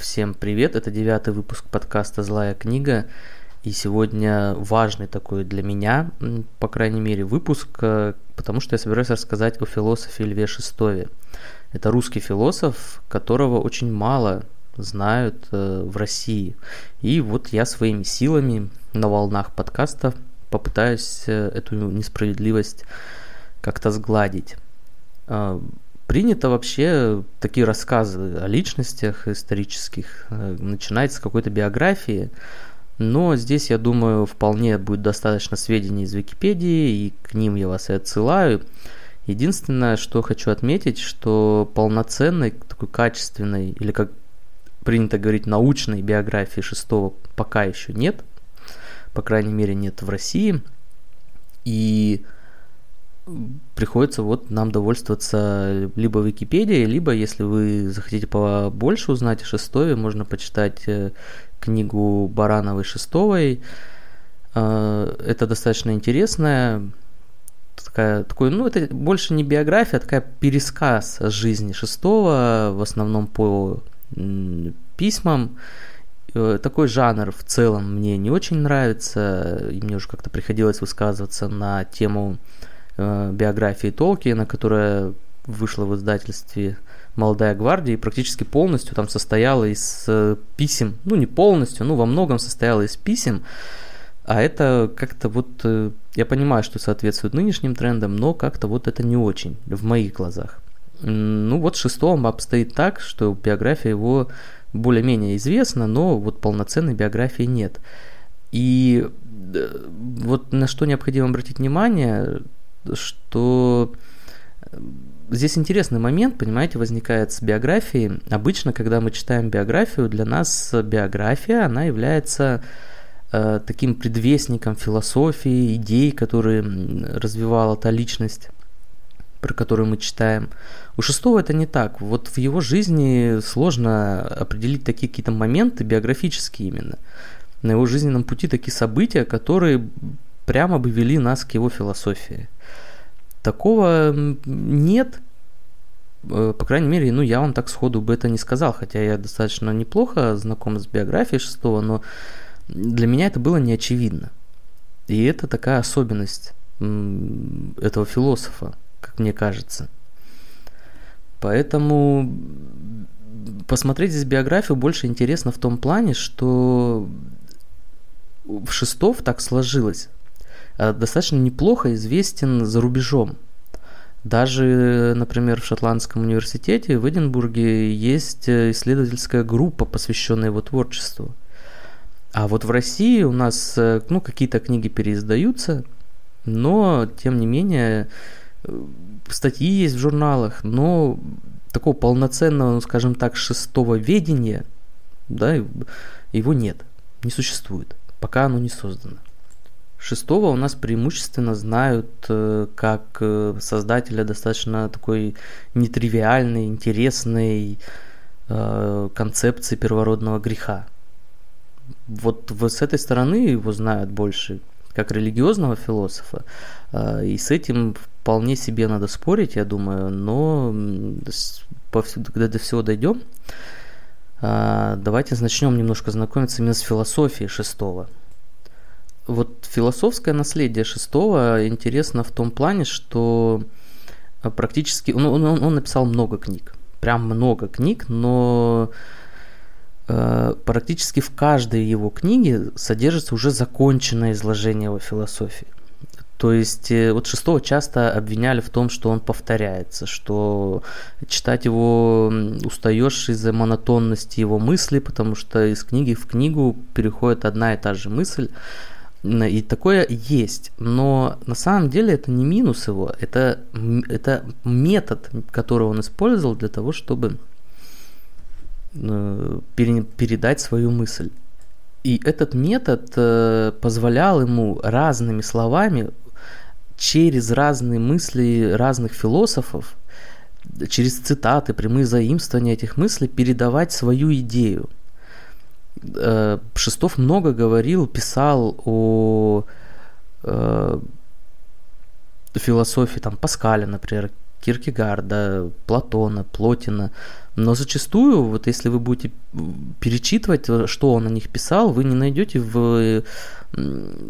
Всем привет, это девятый выпуск подкаста «Злая книга», и сегодня важный такой для меня, по крайней мере, выпуск, э, потому что я собираюсь рассказать о философе Льве Шестове. Это русский философ, которого очень мало знают э, в России. И вот я своими силами на волнах подкаста попытаюсь э, эту несправедливость как-то сгладить. Принято вообще такие рассказы о личностях исторических э, начинать с какой-то биографии, но здесь, я думаю, вполне будет достаточно сведений из Википедии, и к ним я вас и отсылаю. Единственное, что хочу отметить, что полноценной, такой качественной, или как принято говорить, научной биографии шестого пока еще нет. По крайней мере, нет в России. И приходится вот нам довольствоваться либо Википедией, либо, если вы захотите побольше узнать о Шестове, можно почитать э, книгу Барановой Шестовой. Э, это достаточно интересная такая, такой, ну, это больше не биография, а такая пересказ жизни Шестого, в основном по письмам. Э, такой жанр в целом мне не очень нравится, и мне уже как-то приходилось высказываться на тему биографии Толкиена, которая вышла в издательстве «Молодая гвардия» и практически полностью там состояла из э, писем, ну не полностью, но во многом состояла из писем, а это как-то вот, э, я понимаю, что соответствует нынешним трендам, но как-то вот это не очень в моих глазах. Ну вот шестом обстоит так, что биография его более-менее известна, но вот полноценной биографии нет. И э, вот на что необходимо обратить внимание, что э, здесь интересный момент, понимаете, возникает с биографией. Обычно, когда мы читаем биографию, для нас биография, она является э, таким предвестником философии, идей, которые развивала та личность, про которую мы читаем. У шестого это не так. Вот в его жизни сложно определить такие какие-то моменты биографические именно. На его жизненном пути такие события, которые прямо бы вели нас к его философии. Такого нет, э, по крайней мере, ну, я вам так сходу бы это не сказал, хотя я достаточно неплохо знаком с биографией шестого, но для меня это было не очевидно. И это такая особенность этого философа, как мне кажется. Поэтому посмотреть здесь биографию больше интересно в том плане, что в Шестов так сложилось. Э, достаточно неплохо известен за рубежом. Даже, например, в Шотландском университете в Эдинбурге есть э, исследовательская группа, посвященная его творчеству. А вот в России у нас э, ну, какие-то книги переиздаются, но, тем не менее, статьи есть в журналах, но такого полноценного, ну, скажем так, шестого ведения, да, его нет, не существует, пока оно не создано. Шестого у нас преимущественно знают э, как э, создателя достаточно такой нетривиальной, интересной э, концепции первородного греха. Вот с этой стороны его знают больше как религиозного философа, и с этим вполне себе надо спорить, я думаю, но когда до всего дойдем, давайте начнем немножко знакомиться именно с философией шестого – вот философское наследие шестого интересно в том плане, что э, практически он, он, он написал много книг, прям много книг, но э, практически в каждой его книге содержится уже законченное изложение его философии. То есть э, вот шестого часто обвиняли в том, что он повторяется, что читать его устаешь из-за монотонности его мысли, потому что из книги в книгу переходит одна и та же мысль. И такое есть, но на самом деле это не минус его, это, это метод, который он использовал для того, чтобы э, передать свою мысль. И этот метод э, позволял ему разными словами, через разные мысли разных философов, через цитаты, прямые заимствования этих мыслей передавать свою идею – Э, Шестов много говорил, писал о э, философии там Паскаля, например, Киркегарда, Платона, Плотина. Но зачастую, вот если вы будете перечитывать, что он о них писал, вы не найдете в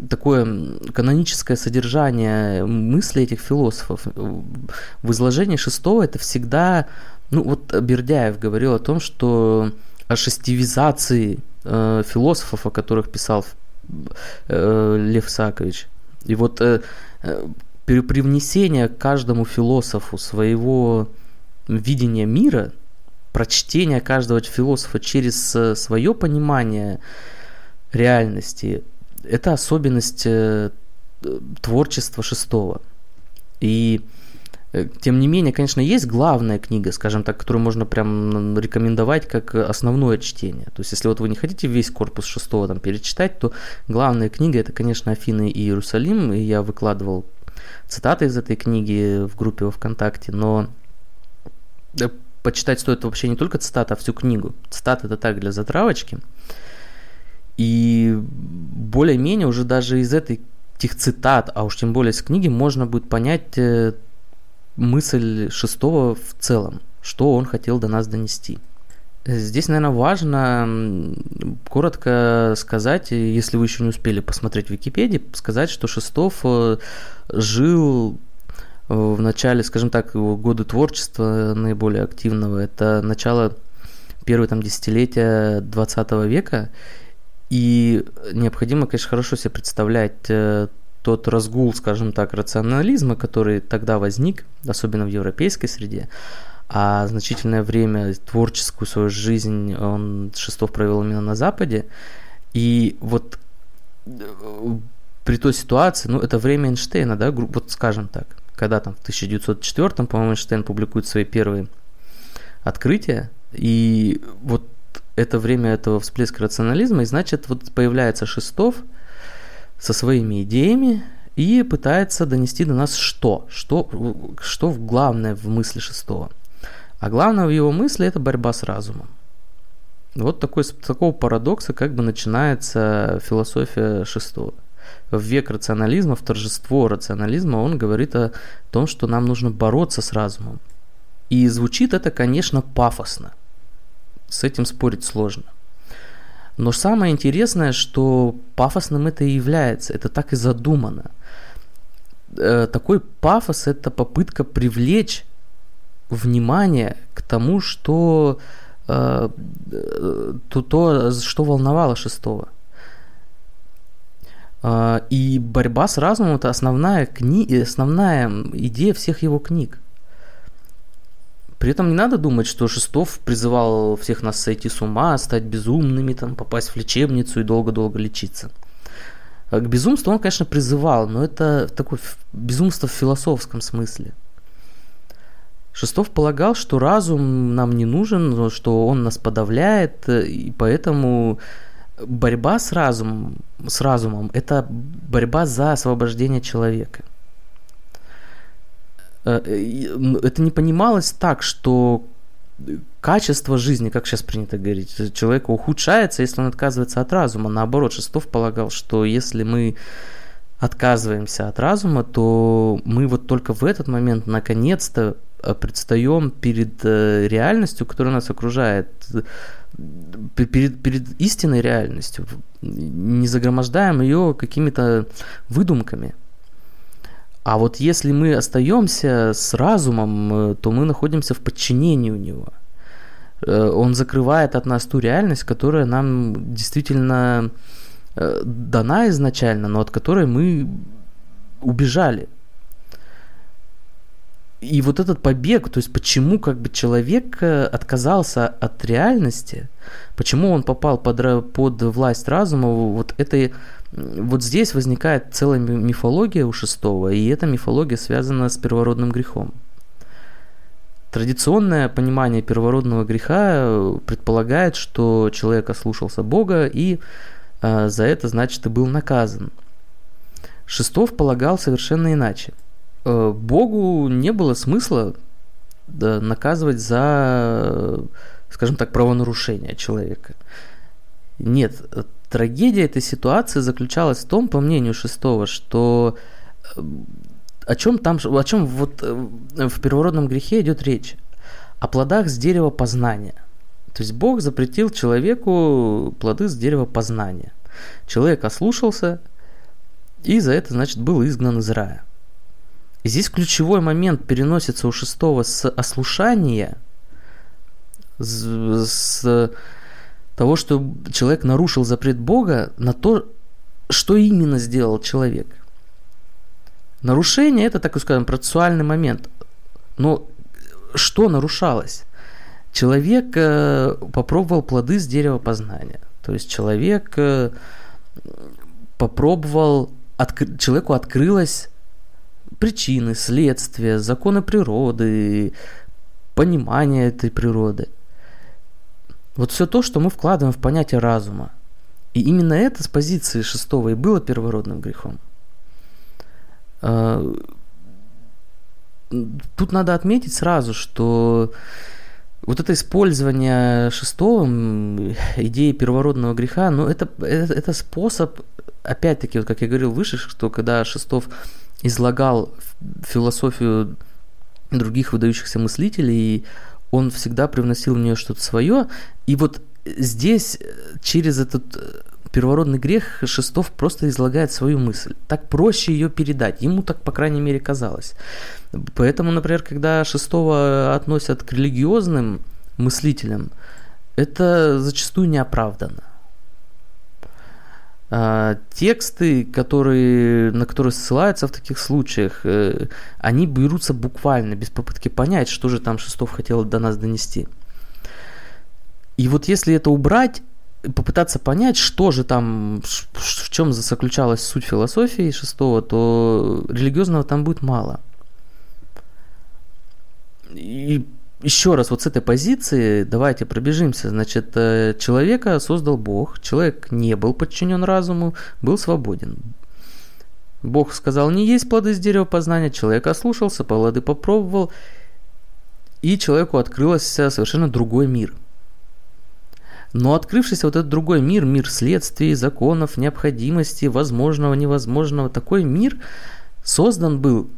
такое каноническое содержание мысли этих философов. В изложении шестого это всегда, ну вот Бердяев говорил о том, что о шестивизации э, философов, о которых писал э, Лев Сакович. И вот э, э привнесение каждому философу своего видения мира, прочтение каждого философа через э, свое понимание реальности, это особенность э, творчества шестого. И тем не менее, конечно, есть главная книга, скажем так, которую можно прям рекомендовать как основное чтение. То есть, если вот вы не хотите весь корпус шестого там перечитать, то главная книга это, конечно, Афины и Иерусалим. И я выкладывал цитаты из этой книги в группе во ВКонтакте, но э, почитать стоит вообще не только цитаты, а всю книгу. Цитаты это так для затравочки. И более-менее уже даже из этой этих цитат, а уж тем более из книги, можно будет понять э, мысль шестого в целом, что он хотел до нас донести. Здесь, наверное, важно коротко сказать, если вы еще не успели посмотреть в Википедии, сказать, что Шестов э, жил в начале, скажем так, его годы творчества наиболее активного. Это начало первого там десятилетия 20 века, и необходимо, конечно, хорошо себе представлять э, тот разгул, скажем так, рационализма, который тогда возник, особенно в европейской среде, а значительное время, творческую свою жизнь он Шестов провел именно на Западе. И вот э, при той ситуации, ну, это время Эйнштейна, да, вот скажем так, когда там в 1904, по-моему, Эйнштейн публикует свои первые открытия, и вот это время этого всплеска рационализма, и значит, вот появляется Шестов со своими идеями и пытается донести до нас что? Что, что главное в мысли Шестого? А главное в его мысли это борьба с разумом. Вот такой, такого парадокса как бы начинается философия Шестого. В век рационализма, в торжество рационализма он говорит о том, что нам нужно бороться с разумом. И звучит это, конечно, пафосно. С этим спорить сложно. Но самое интересное, что пафосным это и является, это так и задумано. Э, такой пафос – это попытка привлечь внимание к тому, что э, то, то, что волновало шестого. Э, и борьба с разумом – это основная, кни... основная идея всех его книг. При этом не надо думать, что Шестов призывал всех нас сойти с ума, стать безумными, там, попасть в лечебницу и долго-долго лечиться. К безумству он, конечно, призывал, но это такое безумство в философском смысле. Шестов полагал, что разум нам не нужен, что он нас подавляет, и поэтому борьба с разумом, с разумом – это борьба за освобождение человека. Э, это не понималось так, что качество жизни, как сейчас принято говорить, человека ухудшается, если он отказывается от разума. Наоборот, Шестов полагал, что если мы отказываемся от разума, то мы вот только в этот момент наконец-то э, предстаем перед э, реальностью, которая нас окружает, перед, перед истинной реальностью, не загромождаем ее какими-то выдумками. А вот если мы остаемся с разумом, э, то мы находимся в подчинении у него. Э, он закрывает от нас ту реальность, которая нам действительно э, дана изначально, но от которой мы убежали. И вот этот побег, то есть почему как бы человек отказался от реальности, почему он попал под, под власть разума, вот это вот здесь возникает целая мифология у шестого, и эта мифология связана с первородным грехом. Традиционное понимание первородного греха э, предполагает, что человек ослушался Бога и э, за это, значит, и был наказан. Шестов полагал совершенно иначе. Э, Богу не было смысла да, наказывать за, скажем так, правонарушение человека. Нет, трагедия этой ситуации заключалась в том, по мнению шестого, что э, о чем там, о чем вот э, в первородном грехе идет речь? О плодах с дерева познания. То есть Бог запретил человеку плоды с дерева познания. Человек ослушался, и за это, значит, был изгнан из рая. И здесь ключевой момент переносится у шестого с ослушания, с, с того, что человек нарушил запрет Бога, на то, что именно сделал человек. Нарушение – это, так скажем, процессуальный момент. Но что нарушалось? Человек э, попробовал плоды с дерева познания. То есть человек э, попробовал, отк... человеку открылось причины, следствия, законы природы, понимание этой природы. Вот все то, что мы вкладываем в понятие разума. И именно это с позиции шестого и было первородным грехом. А, тут надо отметить сразу, что вот это использование шестого идеи первородного греха, ну это, это, это способ, опять-таки, вот как я говорил выше, что когда Шестов излагал философию других выдающихся мыслителей, он всегда привносил в нее что-то свое. И вот здесь через этот э, первородный грех Шестов просто излагает свою мысль. Так проще ее передать. Ему так, по крайней мере, казалось. Поэтому, например, когда Шестого относят к религиозным мыслителям, это зачастую неоправданно. А, тексты, которые, на которые ссылаются в таких случаях, э, они берутся буквально, без попытки понять, что же там Шестов хотел до нас донести. И вот если это убрать, попытаться понять, что же там, в чем заключалась суть философии Шестого, то религиозного там будет мало. И еще раз, вот с этой позиции давайте пробежимся. Значит, э, человека создал Бог, человек не был подчинен разуму, был свободен. Бог сказал, не есть плоды с дерева познания, человек ослушался, плоды попробовал, и человеку открылся совершенно другой мир. Но открывшийся вот этот другой мир, мир следствий, законов, необходимости, возможного, невозможного, такой мир создан был,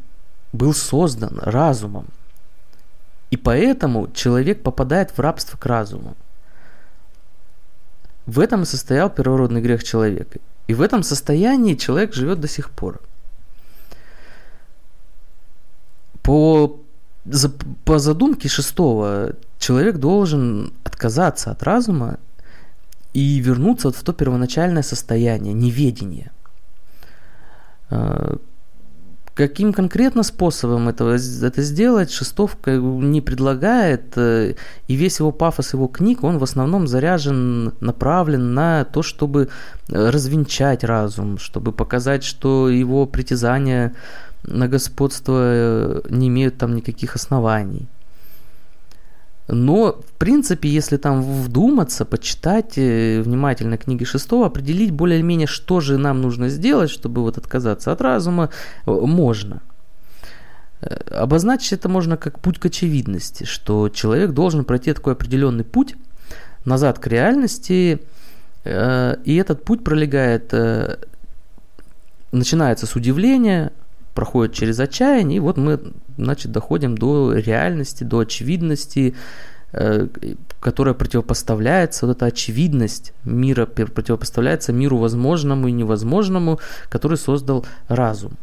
был создан разумом. И поэтому человек попадает в рабство к разуму. В этом и состоял первородный грех человека. И в этом состоянии человек живет до сих пор. По, за, по задумке шестого, человек должен отказаться от разума и вернуться вот в то первоначальное состояние, неведения. Каким конкретно способом этого, это сделать, Шестов не предлагает, э, и весь его пафос его книг, он в основном заряжен, направлен на то, чтобы э, развенчать разум, чтобы показать, что его притязания на господство э, не имеют там никаких оснований. Но, в принципе, если там вдуматься, почитать э, внимательно книги шестого, определить более-менее, что же нам нужно сделать, чтобы вот отказаться от разума, э, можно. Э, обозначить это можно как путь к очевидности, что человек должен пройти такой определенный путь назад к реальности, и этот путь пролегает, начинается с удивления, проходит через отчаяние, и вот мы, значит, доходим до реальности, до очевидности, э, которая противопоставляется, вот эта очевидность мира противопоставляется миру возможному и невозможному, который создал разум.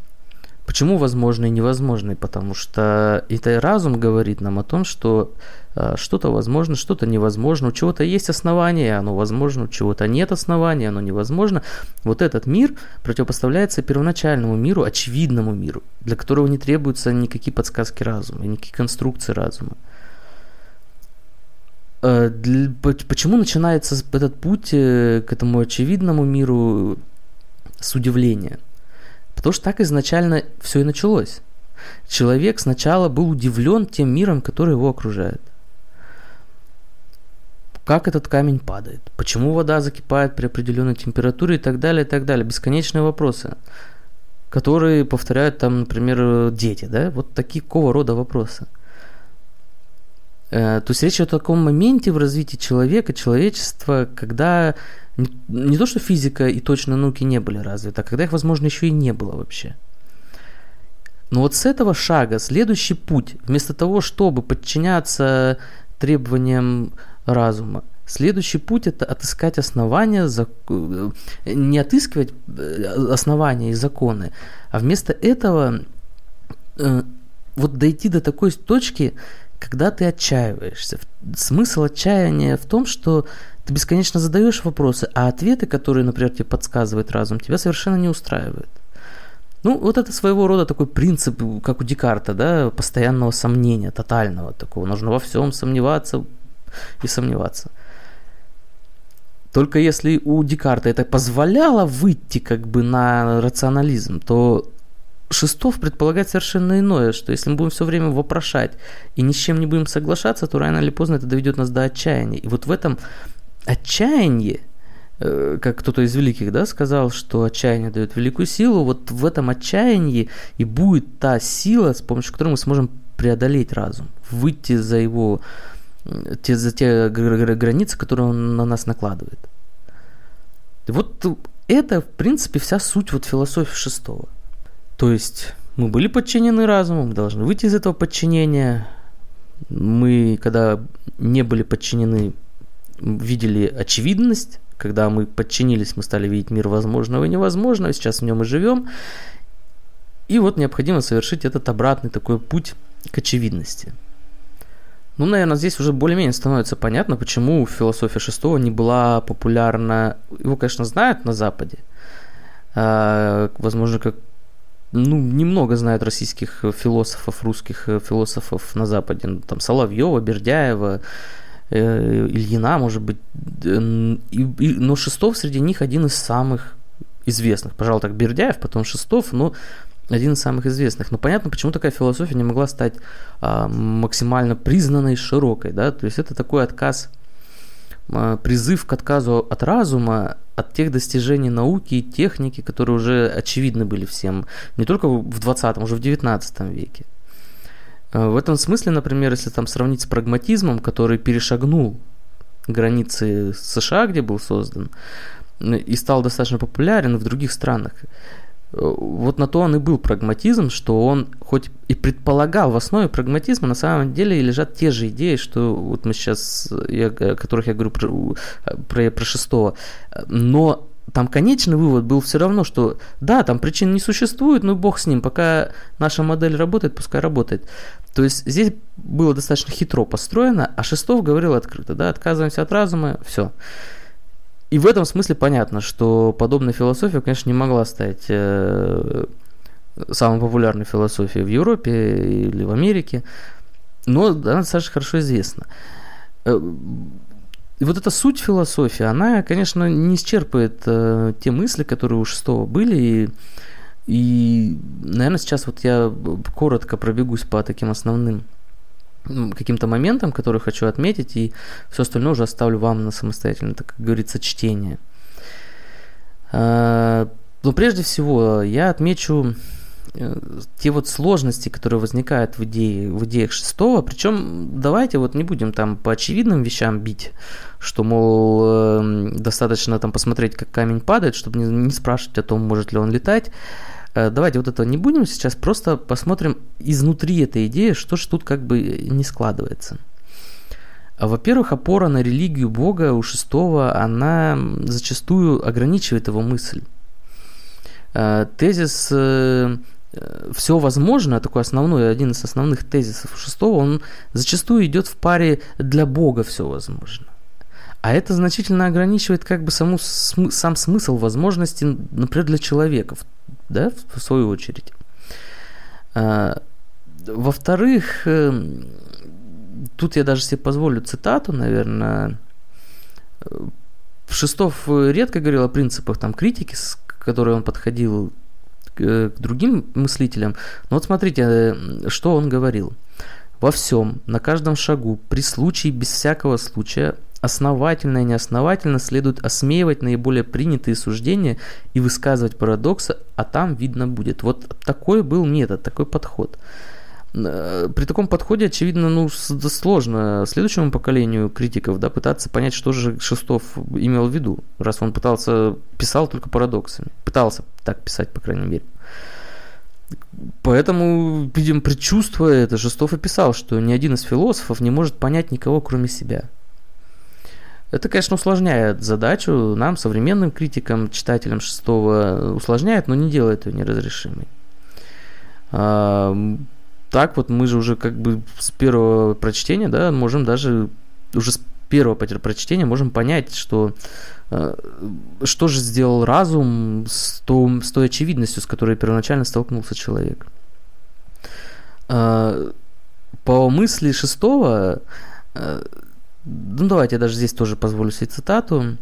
Почему возможно и невозможно? Потому что это разум говорит нам о том, что э, что-то возможно, что-то невозможно, у чего-то есть основания, оно возможно, у чего-то нет основания, оно невозможно. Вот этот мир противопоставляется первоначальному миру, очевидному миру, для которого не требуются никакие подсказки разума, никакие конструкции разума. Э, почему начинается этот путь э, к этому очевидному миру с удивления? Потому что так изначально все и началось. Человек сначала был удивлен тем миром, который его окружает. Как этот камень падает? Почему вода закипает при определенной температуре и так далее, и так далее. Бесконечные вопросы, которые повторяют там, например, дети, да? Вот такого рода вопросы. Э, то есть речь о таком моменте в развитии человека, человечества, когда не то, что физика и точные науки не были развиты, а когда их, возможно, еще и не было вообще. Но вот с этого шага следующий путь, вместо того, чтобы подчиняться требованиям разума, следующий путь это отыскать основания, э, не отыскивать э, основания и законы, а вместо этого вот дойти до такой точки, когда ты отчаиваешься. Смысл отчаяния в том, что ты бесконечно задаешь вопросы, а ответы, которые, например, тебе подсказывает разум, тебя совершенно не устраивают. Ну, вот это своего рода такой принцип, как у Декарта, да, постоянного сомнения, тотального такого. Нужно во всем сомневаться и сомневаться. Только если у Декарта это позволяло выйти как бы на рационализм, то Шестов предполагает совершенно иное, что если мы будем все время вопрошать и ни с чем не будем соглашаться, то рано или поздно это доведет нас до отчаяния. И вот в этом отчаянии, э, как кто-то из великих да, сказал, что отчаяние дает великую силу, вот в этом отчаянии и будет та сила, с помощью которой мы сможем преодолеть разум, выйти за его, те, за те границы, которые он на нас накладывает. Вот это, в принципе, вся суть вот философии шестого – то есть мы были подчинены разуму, мы должны выйти из этого подчинения. Мы, когда не были подчинены, видели очевидность. Когда мы подчинились, мы стали видеть мир возможного и невозможного. Сейчас в нем и живем. И вот необходимо совершить этот обратный такой путь к очевидности. Ну, наверное, здесь уже более-менее становится понятно, почему философия шестого не была популярна. Его, конечно, знают на Западе. А, возможно, как ну, немного знают российских философов, русских э, философов на Западе. Ну, там Соловьева, Бердяева, э, Ильина, может быть. Э, но Шестов среди них один из самых известных. Пожалуй, так Бердяев, потом Шестов, но один из самых известных. Но понятно, почему такая философия не могла стать а, максимально признанной, широкой. Да? То есть это такой отказ призыв к отказу от разума, от тех достижений науки и техники, которые уже очевидны были всем, не только в 20-м, уже в 19 веке. А, в этом смысле, например, если там сравнить с прагматизмом, который перешагнул границы США, где был создан, и стал достаточно популярен в других странах, вот на то он и был прагматизм, что он хоть и предполагал в основе прагматизма, на самом деле лежат те же идеи, что вот мы сейчас, я, о которых я говорю про, про, про шестого, но там конечный вывод был все равно, что да, там причин не существует, но бог с ним, пока наша модель работает, пускай работает. То есть здесь было достаточно хитро построено, а Шестов говорил открыто, да, отказываемся от разума, все. И в этом смысле понятно, что подобная философия, конечно, не могла стать э, самой популярной философией в Европе или в Америке, но она достаточно хорошо известна. Э, и вот эта суть философии, она, конечно, не исчерпывает э, те мысли, которые у шестого были, и, и, наверное, сейчас вот я коротко пробегусь по таким основным каким-то моментам, которые хочу отметить, и все остальное уже оставлю вам на самостоятельное, так как говорится, чтение. А, но прежде всего я отмечу э, те вот сложности, которые возникают в, идее, в идеях шестого, причем давайте вот не будем там по очевидным вещам бить, что, мол, эм, достаточно там посмотреть, как камень падает, чтобы не, спрашивать о том, может ли он летать, давайте вот это не будем сейчас, просто посмотрим изнутри этой идеи, что же тут как бы не складывается. Во-первых, опора на религию Бога у шестого, она зачастую ограничивает его мысль. Э, тезис э, все возможно, такой основной, один из основных тезисов шестого, он зачастую идет в паре для Бога все возможно. А это значительно ограничивает как бы саму, сам смысл возможности, например, для человека, да, в свою очередь. А, во-вторых, эм, тут я даже себе позволю цитату, наверное. Шестов редко говорил о принципах там, критики, с которой он подходил к, к другим мыслителям. Но вот смотрите, э, что он говорил. Во всем, на каждом шагу, при случае, без всякого случая, основательно и неосновательно следует осмеивать наиболее принятые суждения и высказывать парадоксы, а там видно будет. Вот такой был метод, такой подход. Э, при таком подходе, очевидно, ну, сложно следующему поколению критиков да, пытаться понять, что же Шестов имел в виду, раз он пытался, писал только парадоксами. Пытался так писать, по крайней мере. Поэтому, видимо, предчувствуя это, Жестов описал, что ни один из философов не может понять никого, кроме себя. Это, конечно, усложняет задачу нам, современным критикам, читателям шестого, усложняет, но не делает ее неразрешимой. А, так вот мы же уже как бы с первого прочтения, да, можем даже уже с первого прочтения можем понять, что э, что же сделал разум с, то, с той очевидностью, с которой первоначально столкнулся человек. Э, по мысли шестого, ну давайте я даже здесь тоже позволю себе цитату,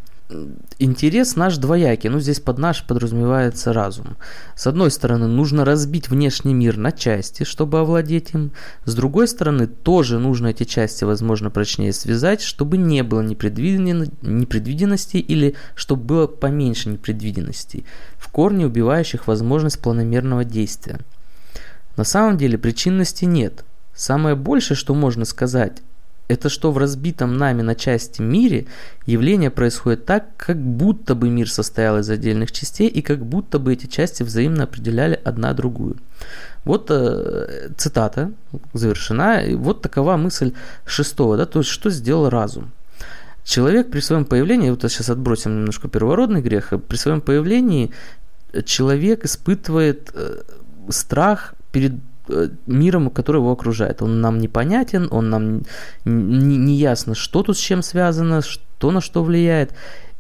интерес наш двоякий, ну здесь под наш подразумевается разум. С одной стороны, нужно разбить внешний мир на части, чтобы овладеть им. С другой стороны, тоже нужно эти части, возможно, прочнее связать, чтобы не было непредвиденности или чтобы было поменьше непредвиденностей, в корне убивающих возможность планомерного действия. На самом деле причинности нет. Самое большее, что можно сказать, это что в разбитом нами на части мире явление происходит так, как будто бы мир состоял из отдельных частей и как будто бы эти части взаимно определяли одна другую. Вот э, цитата завершена. И вот такова мысль шестого, да, то есть что сделал разум. Человек при своем появлении, вот сейчас отбросим немножко первородный грех, при своем появлении человек испытывает э, страх перед миром, который его окружает. Он нам непонятен, он нам не ясно, что тут с чем связано, что на что влияет.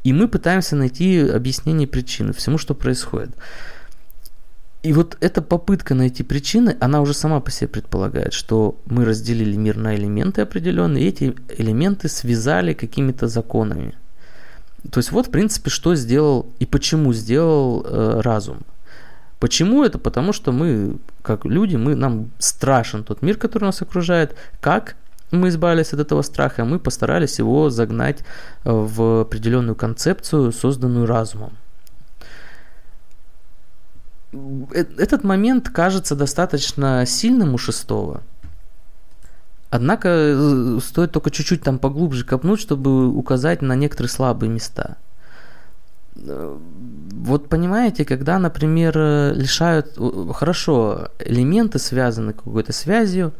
И мы пытаемся найти объяснение причины всему, что происходит. И вот эта попытка найти причины, она уже сама по себе предполагает, что мы разделили мир на элементы определенные, и эти элементы связали какими-то законами. То есть вот, в принципе, что сделал и почему сделал э, разум. Почему это? Потому что мы, как люди, мы, нам страшен тот мир, который нас окружает. Как мы избавились от этого страха? Мы постарались его загнать э, в определенную концепцию, созданную разумом. Э, этот момент кажется достаточно сильным у шестого. Однако э, стоит только чуть-чуть там поглубже копнуть, чтобы указать на некоторые слабые места – вот понимаете, когда, например, лишают, хорошо, элементы связаны какой-то связью,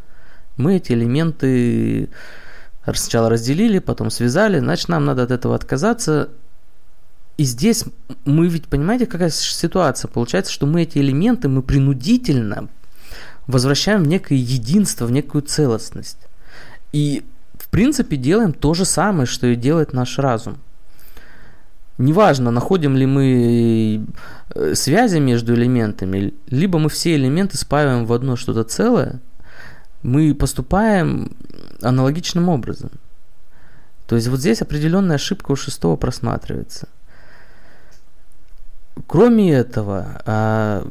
мы эти элементы сначала разделили, потом связали, значит, нам надо от этого отказаться. И здесь мы ведь, понимаете, какая ситуация? Получается, что мы эти элементы, мы принудительно возвращаем в некое единство, в некую целостность. И, в принципе, делаем то же самое, что и делает наш разум – Неважно, находим ли мы э, связи между элементами, либо мы все элементы спаиваем в одно что-то целое, мы поступаем аналогичным образом. То есть вот здесь определенная ошибка у шестого просматривается. Кроме этого, а,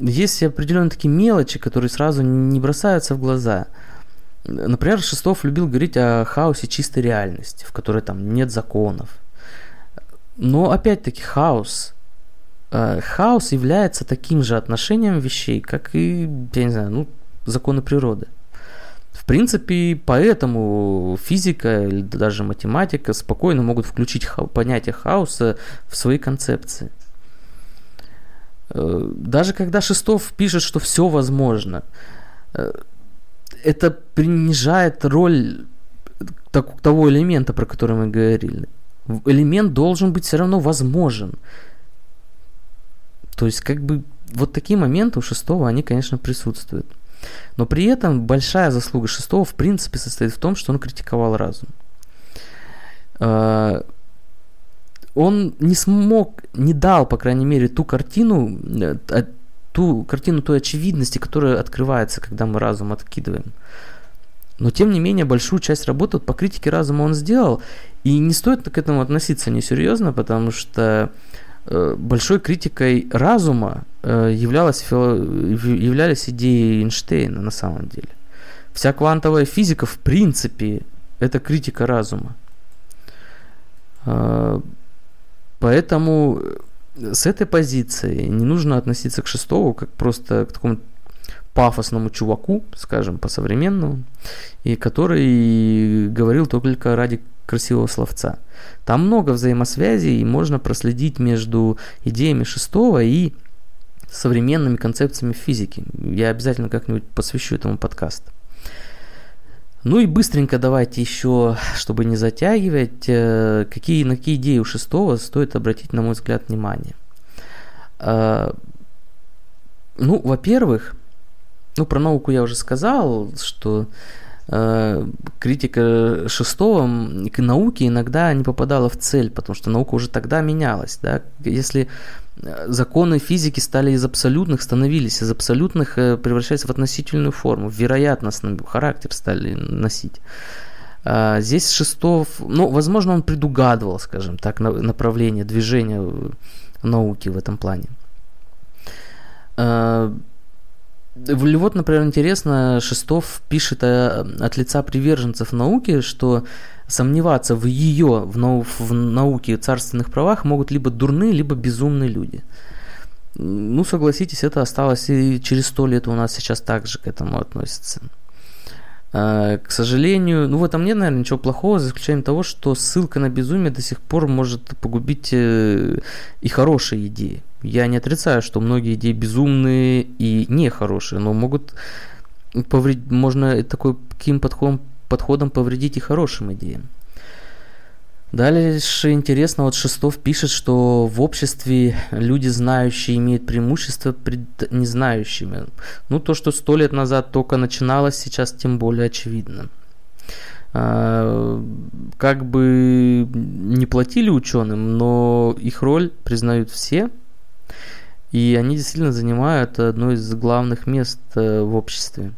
есть определенные такие мелочи, которые сразу не бросаются в глаза. Например, Шестов любил говорить о хаосе чистой реальности, в которой там нет законов – но опять-таки хаос. Э, хаос является таким же отношением вещей, как и, я не знаю, ну, законы природы. В принципе, поэтому физика или даже математика спокойно могут включить ха- понятие хаоса в свои концепции. Э, даже когда Шестов пишет, что все возможно, э, это принижает роль того элемента, про который мы говорили элемент должен быть все равно возможен. То есть, как бы, вот такие моменты у шестого, они, конечно, присутствуют. Но при этом большая заслуга шестого, в принципе, состоит в том, что он критиковал разум. А, он не смог, не дал, по крайней мере, ту картину, э, ту картину той очевидности, которая открывается, когда мы разум откидываем. Но, тем не менее, большую часть работы по критике разума он сделал. И не стоит к этому относиться несерьезно, потому что э, большой критикой разума э, являлась, являлись идеи Эйнштейна на самом деле. Вся квантовая физика, в принципе, это критика разума. Э, поэтому с этой позиции не нужно относиться к шестому как просто к такому пафосному чуваку, скажем, по-современному, и который говорил только ради красивого словца. Там много взаимосвязей, и можно проследить между идеями шестого и современными концепциями физики. Я обязательно как-нибудь посвящу этому подкаст. Ну и быстренько давайте еще, чтобы не затягивать, э, какие, на какие идеи у шестого стоит обратить, на мой взгляд, внимание. А, ну, во-первых, ну, про науку я уже сказал, что э, критика шестого к науке иногда не попадала в цель, потому что наука уже тогда менялась. Да? Если э, законы физики стали из абсолютных, становились из абсолютных, э, превращаясь в относительную форму, в вероятностный характер стали носить. А здесь Шестов, ну, возможно, он предугадывал, скажем так, направление движения науки в этом плане. Вот, например, интересно, Шестов пишет о, от лица приверженцев науки, что сомневаться в ее, в, нау, в науке царственных правах могут либо дурные, либо безумные люди. Ну, согласитесь, это осталось и через сто лет у нас сейчас также к этому относится. А, к сожалению, ну в этом нет, наверное, ничего плохого, за исключением того, что ссылка на безумие до сих пор может погубить э, и хорошие идеи. Я не отрицаю, что многие идеи безумные и нехорошие, но могут повредить, можно такой, таким подходом, подходом повредить и хорошим идеям. Дальше интересно, вот Шестов пишет, что в обществе люди знающие имеют преимущество пред незнающими. Ну, то, что сто лет назад только начиналось, сейчас тем более очевидно. А, как бы не платили ученым, но их роль признают все, и они действительно занимают одно из главных мест э, в обществе.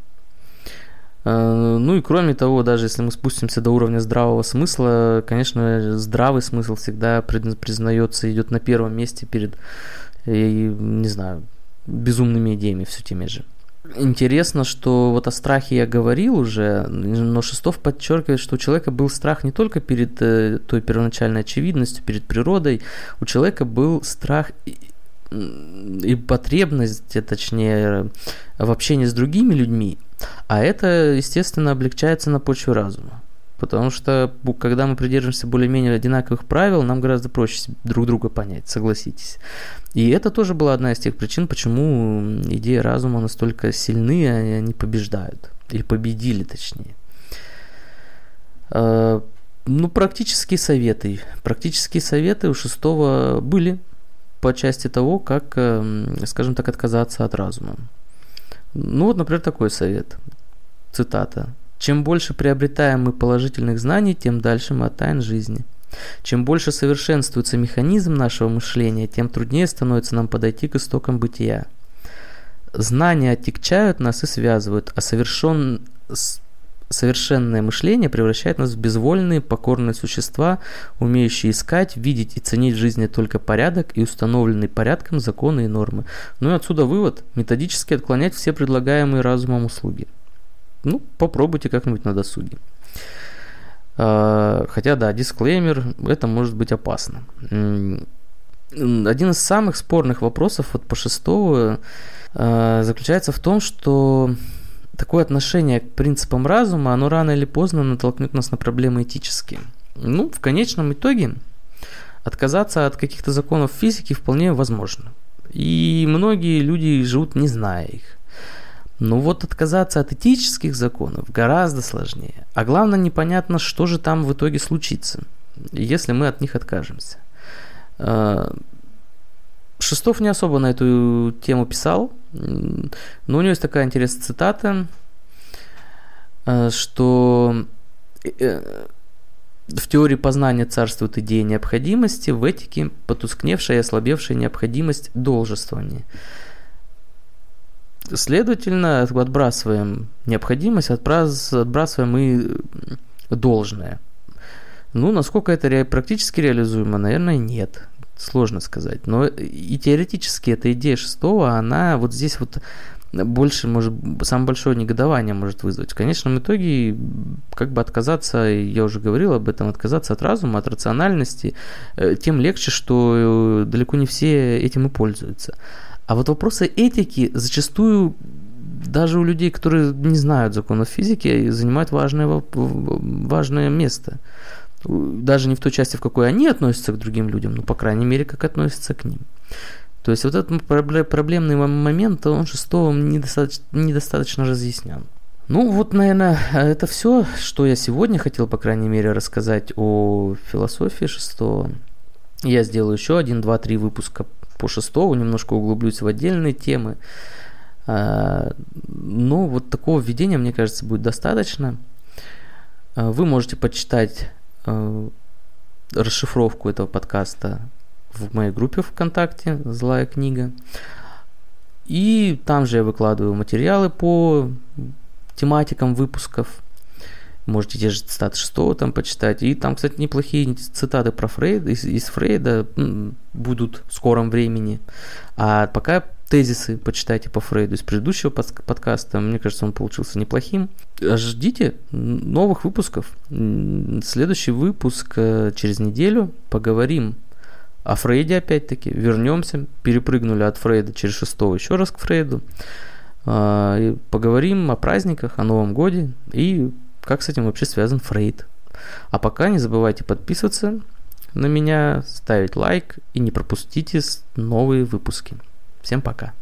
Э, ну и кроме того, даже если мы спустимся до уровня здравого смысла, конечно, здравый смысл всегда признается, идет на первом месте перед, не знаю, безумными идеями все теми же. Интересно, что вот о страхе я говорил уже, но Шестов подчеркивает, что у человека был страх не только перед э, той первоначальной очевидностью, перед природой, у человека был страх и потребность, точнее, в общении с другими людьми, а это, естественно, облегчается на почве разума. Потому что, когда мы придерживаемся более-менее одинаковых правил, нам гораздо проще друг друга понять, согласитесь. И это тоже была одна из тех причин, почему идеи разума настолько сильны, и они побеждают. Или победили, точнее. А, ну, практические советы. Практические советы у шестого были по части того, как, эм, скажем так, отказаться от разума. Ну вот, например, такой совет. Цитата. «Чем больше приобретаем мы положительных знаний, тем дальше мы от тайн жизни. Чем больше совершенствуется механизм нашего мышления, тем труднее становится нам подойти к истокам бытия. Знания отягчают нас и связывают, а совершен совершенное мышление превращает нас в безвольные, покорные существа, умеющие искать, видеть и ценить в жизни только порядок и установленный порядком законы и нормы. Ну и отсюда вывод – методически отклонять все предлагаемые разумом услуги. Ну, попробуйте как-нибудь на досуге. А, хотя, да, дисклеймер, это может быть опасно. Один из самых спорных вопросов вот по шестого а, заключается в том, что такое отношение к принципам разума, оно рано или поздно натолкнет нас на проблемы этические. Ну, в конечном итоге, отказаться от каких-то законов физики вполне возможно. И многие люди живут не зная их. Но вот отказаться от этических законов гораздо сложнее. А главное, непонятно, что же там в итоге случится, если мы от них откажемся. Шестов не особо на эту тему писал, но у него есть такая интересная цитата, э, что э, в теории познания царствует идея необходимости, в этике потускневшая и ослабевшая необходимость должествования. Следовательно, отбрасываем необходимость, отбрасываем и должное. Ну, насколько это практически реализуемо, наверное, нет сложно сказать. Но и теоретически эта идея шестого, она вот здесь вот больше, может, самое большое негодование может вызвать. В конечном итоге, как бы отказаться, я уже говорил об этом, отказаться от разума, от рациональности, э, тем легче, что э, далеко не все этим и пользуются. А вот вопросы этики зачастую даже у людей, которые не знают законов физики, занимают важное, важное место даже не в той части, в какой они относятся к другим людям, но, по крайней мере, как относятся к ним. То есть вот этот проблемный момент, он шестого недостаточно, недостаточно разъяснян. Ну вот, наверное, это все, что я сегодня хотел, по крайней мере, рассказать о философии шестого. Я сделаю еще один, два, три выпуска по шестого, немножко углублюсь в отдельные темы. А, но вот такого введения, мне кажется, будет достаточно. А, вы можете почитать а, расшифровку этого подкаста в моей группе ВКонтакте «Злая книга». И там же я выкладываю материалы по тематикам выпусков. Можете те же цитаты шестого там почитать. И там, кстати, неплохие цитаты про Фрейда, из, из Фрейда будут в скором времени. А пока тезисы почитайте по Фрейду из предыдущего подкаста. Мне кажется, он получился неплохим. Ждите новых выпусков. Следующий выпуск э, через неделю. Поговорим о Фрейде опять-таки. Вернемся. Перепрыгнули от Фрейда через шестого еще раз к Фрейду. А, поговорим о праздниках, о Новом Годе и как с этим вообще связан Фрейд. А пока не забывайте подписываться на меня, ставить лайк и не пропустите новые выпуски. Всем пока.